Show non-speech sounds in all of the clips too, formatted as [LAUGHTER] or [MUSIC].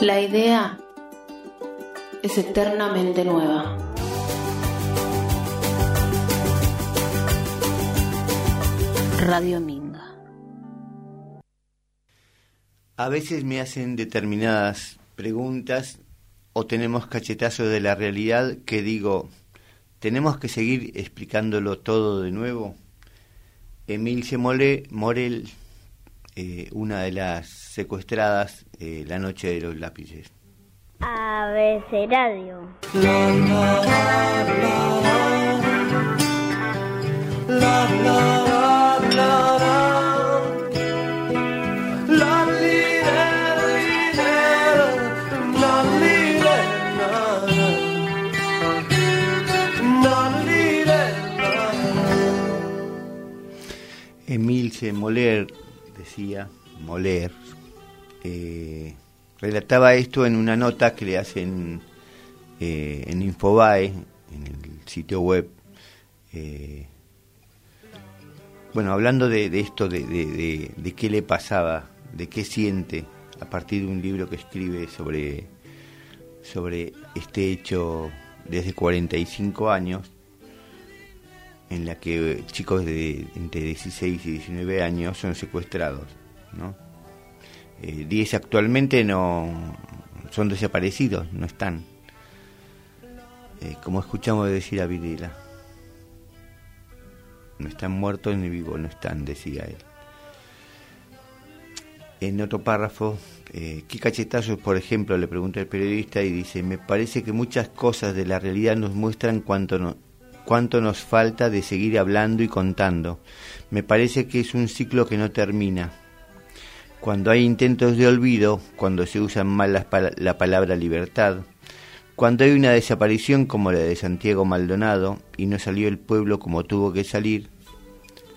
La idea es eternamente nueva. Radio Minga. A veces me hacen determinadas preguntas o tenemos cachetazos de la realidad que digo, ¿tenemos que seguir explicándolo todo de nuevo? Emilce Morel, eh, una de las secuestradas eh, la noche de los lápices. Abeceradio. Emilce Moler, decía, Moler, eh, relataba esto en una nota que le hacen eh, en Infobae, en el sitio web. Eh, bueno, hablando de, esto, de, de, qué le pasaba, de qué siente a partir de un libro que escribe sobre, sobre este hecho desde 45 años, en la que chicos de entre 16 y 19 años son secuestrados, ¿no? 10 eh, actualmente no son desaparecidos, no están. Eh, como escuchamos decir a Videla. No están muertos ni vivos, no están, decía él. En otro párrafo, eh, ¿qué cachetazos, por ejemplo? Le pregunta el periodista y dice, me parece que muchas cosas de la realidad nos muestran cuánto, no, cuánto nos falta de seguir hablando y contando. Me parece que es un ciclo que no termina, cuando hay intentos de olvido, cuando se usa mal la, palabra libertad, cuando hay una desaparición como la de Santiago Maldonado y no salió el pueblo como tuvo que salir,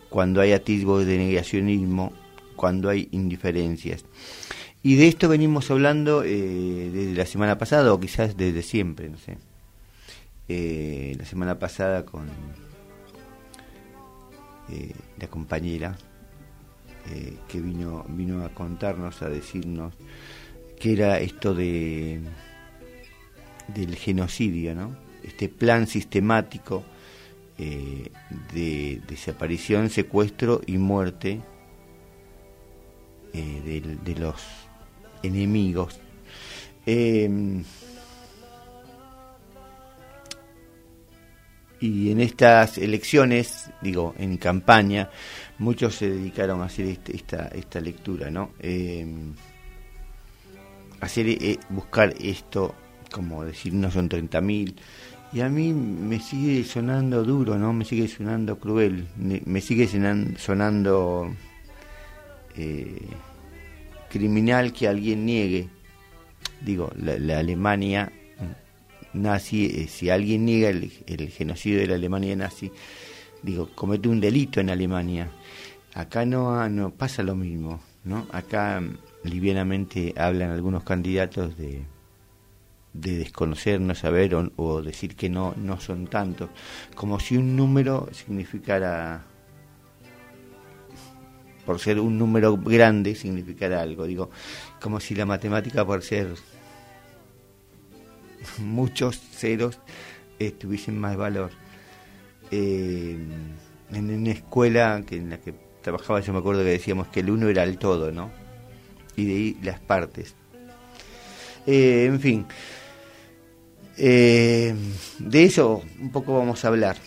cuando hay atisbos de negacionismo, cuando hay indiferencias. Y de esto venimos hablando eh, desde la semana pasada o quizás desde siempre, no sé. Eh, la semana pasada con eh, la compañera eh, que vino, vino a contarnos, a decirnos que era esto de del genocidio, ¿no? Este plan sistemático eh, de desaparición, secuestro y muerte eh, de, los enemigos. Em, y en estas elecciones, digo, en campaña, muchos se dedicaron a hacer este, esta, esta lectura, ¿no? Eh, hacer, eh, buscar esto, como decir, no son 30.000, y a mí me sigue sonando duro, ¿no? Me sigue sonando cruel, me, sigue sonando eh, criminal que alguien niegue. Digo, la, Alemania nazi, si alguien niega el, genocidio de la Alemania nazi, digo, comete un delito en Alemania. Acá no, no pasa lo mismo, ¿no? Acá mm, livianamente hablan algunos candidatos de, de desconocer, no saber o, decir que no, no son tantos, como si un número significara, por ser un número grande, significara algo, digo, como si la matemática por ser [LAUGHS] muchos ceros tuviesen más valor. Eh, en una escuela que en la que trabajaba, yo me acuerdo que decíamos que el uno era el todo, ¿no? Y de ahí las partes. Eh, en fin, eh, de eso un poco vamos a hablar.